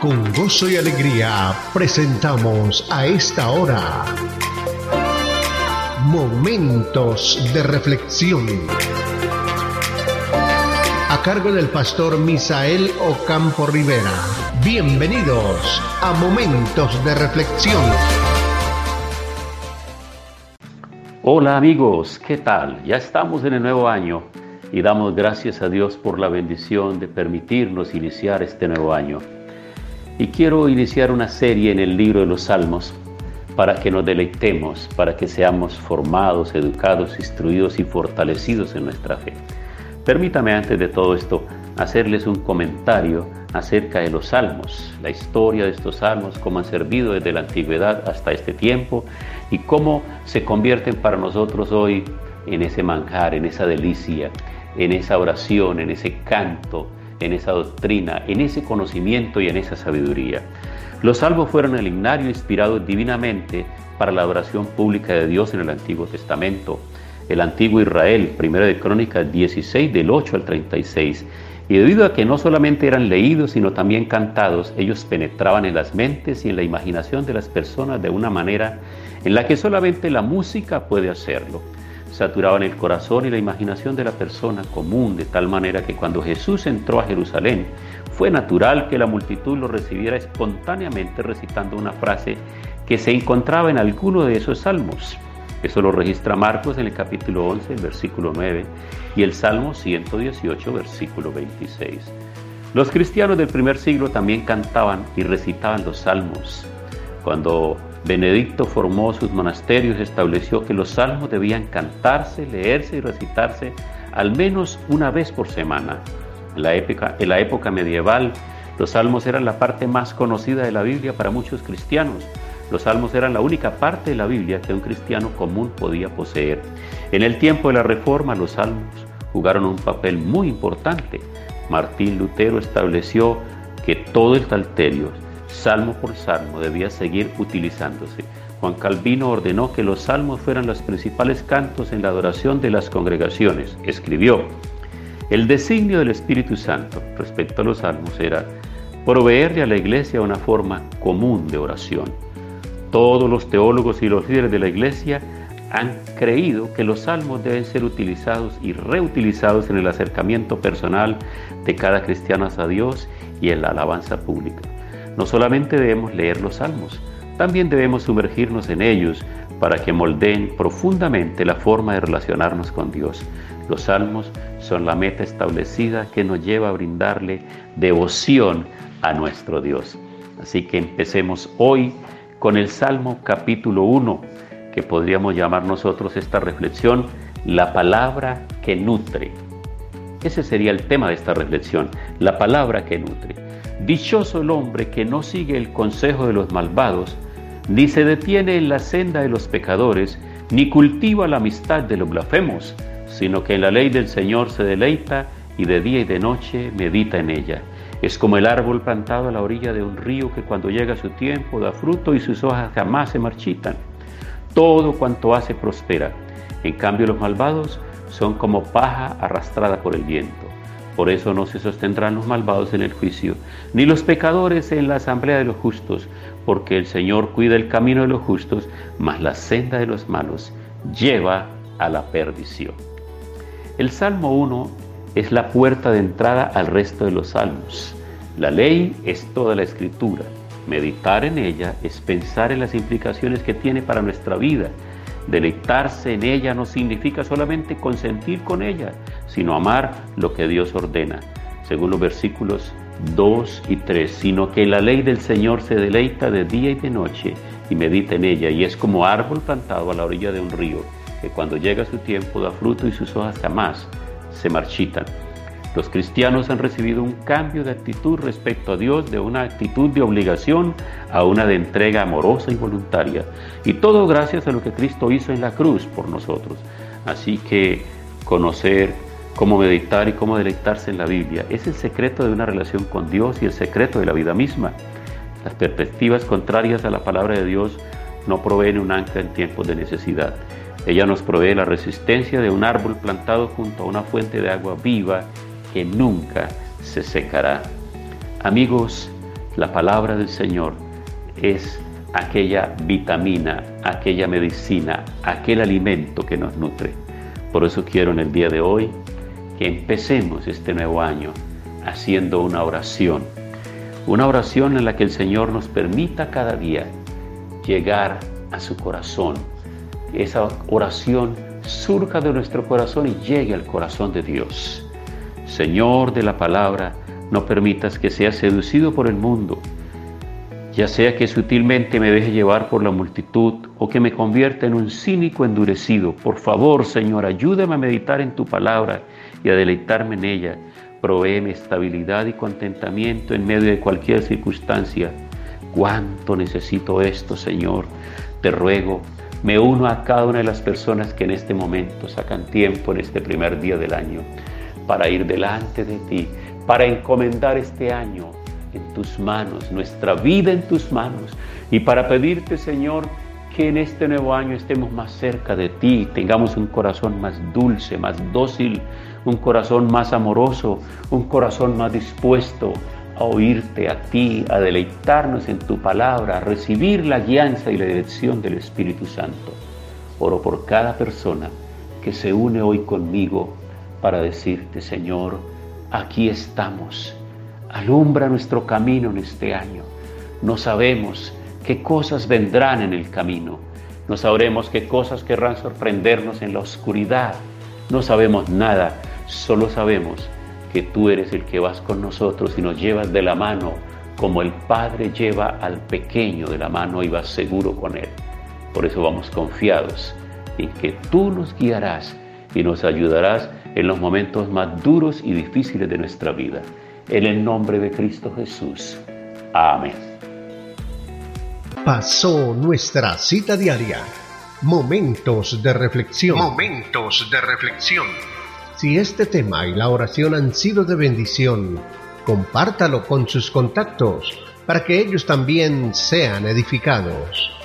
Con gozo y alegría presentamos a esta hora Momentos de Reflexión. A cargo del pastor Misael Ocampo Rivera. Bienvenidos a Momentos de Reflexión. Hola amigos, ¿qué tal? Ya estamos en el nuevo año y damos gracias a Dios por la bendición de permitirnos iniciar este nuevo año. Y quiero iniciar una serie en el libro de los Salmos para que nos deleitemos, para que seamos formados, educados, instruidos y fortalecidos en nuestra fe. Permítame antes de todo esto hacerles un comentario acerca de los salmos, la historia de estos salmos, cómo han servido desde la antigüedad hasta este tiempo y cómo se convierten para nosotros hoy en ese manjar, en esa delicia, en esa oración, en ese canto, en esa doctrina, en ese conocimiento y en esa sabiduría. Los salmos fueron el himnario inspirado divinamente para la adoración pública de Dios en el Antiguo Testamento. El antiguo Israel, primero de Crónicas 16, del 8 al 36. Y debido a que no solamente eran leídos, sino también cantados, ellos penetraban en las mentes y en la imaginación de las personas de una manera en la que solamente la música puede hacerlo saturaban el corazón y la imaginación de la persona común, de tal manera que cuando Jesús entró a Jerusalén, fue natural que la multitud lo recibiera espontáneamente recitando una frase que se encontraba en alguno de esos salmos. Eso lo registra Marcos en el capítulo 11, versículo 9, y el Salmo 118, versículo 26. Los cristianos del primer siglo también cantaban y recitaban los salmos. Cuando Benedicto formó sus monasterios y estableció que los salmos debían cantarse, leerse y recitarse al menos una vez por semana. En la, época, medieval, los salmos eran la parte más conocida de la Biblia para muchos cristianos. Los salmos eran la única parte de la Biblia que un cristiano común podía poseer. En el tiempo de la Reforma, los salmos jugaron un papel muy importante. Martín Lutero estableció que todo el salterio salmo por salmo, debía seguir utilizándose. Juan Calvino ordenó que los salmos fueran los principales cantos en la adoración de las congregaciones. Escribió, el designio del Espíritu Santo respecto a los salmos era proveerle a la iglesia una forma común de oración. Todos los teólogos y los líderes de la iglesia han creído que los salmos deben ser utilizados y reutilizados en el acercamiento personal de cada cristiano a Dios y en la alabanza pública. No solamente debemos leer los salmos, también debemos sumergirnos en ellos para que moldeen profundamente la forma de relacionarnos con Dios. Los salmos son la meta establecida que nos lleva a brindarle devoción a nuestro Dios. Así que empecemos hoy con el Salmo capítulo 1, que podríamos llamar nosotros esta reflexión, la palabra que nutre. Ese sería el tema de esta reflexión, la palabra que nutre. Dichoso el hombre que no sigue el consejo de los malvados, ni se detiene en la senda de los pecadores, ni cultiva la amistad de los blasfemos, sino que en la ley del Señor se deleita y de día y de noche medita en ella. Es como el árbol plantado a la orilla de un río que cuando llega su tiempo da fruto y sus hojas jamás se marchitan. Todo cuanto hace prospera. En cambio los malvados son como paja arrastrada por el viento. Por eso no se sostendrán los malvados en el juicio, ni los pecadores en la asamblea de los justos, porque el Señor cuida el camino de los justos, mas la senda de los malos lleva a la perdición. El Salmo 1 es la puerta de entrada al resto de los salmos. La ley es toda la escritura. Meditar en ella es pensar en las implicaciones que tiene para nuestra vida Deleitarse en ella no significa solamente consentir con ella, sino amar lo que Dios ordena, según los versículos 2 y 3, sino que la ley del Señor se deleita de día y de noche y medita en ella, y es como árbol plantado a la orilla de un río, que cuando llega su tiempo da fruto y sus hojas jamás se marchitan. Los cristianos han recibido un cambio de actitud respecto a Dios, de una actitud de obligación a una de entrega amorosa y voluntaria. Y todo gracias a lo que Cristo hizo en la cruz por nosotros. Así que conocer cómo meditar y cómo deleitarse en la Biblia es el secreto de una relación con Dios y el secreto de la vida misma. Las perspectivas contrarias a la palabra de Dios no proveen un ancla en tiempos de necesidad. Ella nos provee la resistencia de un árbol plantado junto a una fuente de agua viva que nunca se secará. Amigos, La palabra del Señor es aquella vitamina, aquella medicina, aquel alimento que nos nutre. Por eso quiero en el día de hoy que empecemos este nuevo año haciendo una oración. Una oración en la que el Señor nos permita cada día llegar a su corazón. Esa oración surja de nuestro corazón y llegue al corazón de Dios. Señor de la palabra, no permitas que sea seducido por el mundo, ya sea que sutilmente me deje llevar por la multitud o que me convierta en un cínico endurecido. Por favor, Señor, ayúdame a meditar en tu palabra y a deleitarme en ella. Provéeme estabilidad y contentamiento en medio de cualquier circunstancia. Cuánto necesito esto, Señor. Te ruego, me uno a cada una de las personas que en este momento sacan tiempo en este primer día del año para ir delante de ti, para encomendar este año en tus manos, nuestra vida en tus manos, y para pedirte, Señor, que en este nuevo año estemos más cerca de ti, tengamos un corazón más dulce, más dócil, un corazón más amoroso, un corazón más dispuesto a oírte a ti, a deleitarnos en tu palabra, a recibir la guianza y la dirección del Espíritu Santo. Oro por cada persona que se une hoy conmigo para decirte, Señor, aquí estamos Alumbra nuestro camino en este año. No sabemos qué cosas vendrán en el camino. No sabremos qué cosas querrán sorprendernos en la oscuridad. No sabemos nada. Solo sabemos que tú eres el que vas con nosotros y nos llevas de la mano como el Padre lleva al pequeño de la mano y vas seguro con él. Por eso vamos confiados en que tú nos guiarás y nos ayudarás en los momentos más duros y difíciles de nuestra vida. En el nombre de Cristo Jesús. Amén. Pasó nuestra cita diaria. Momentos de reflexión. Momentos de reflexión. Si este tema y la oración han sido de bendición, compártalo con sus contactos para que ellos también sean edificados.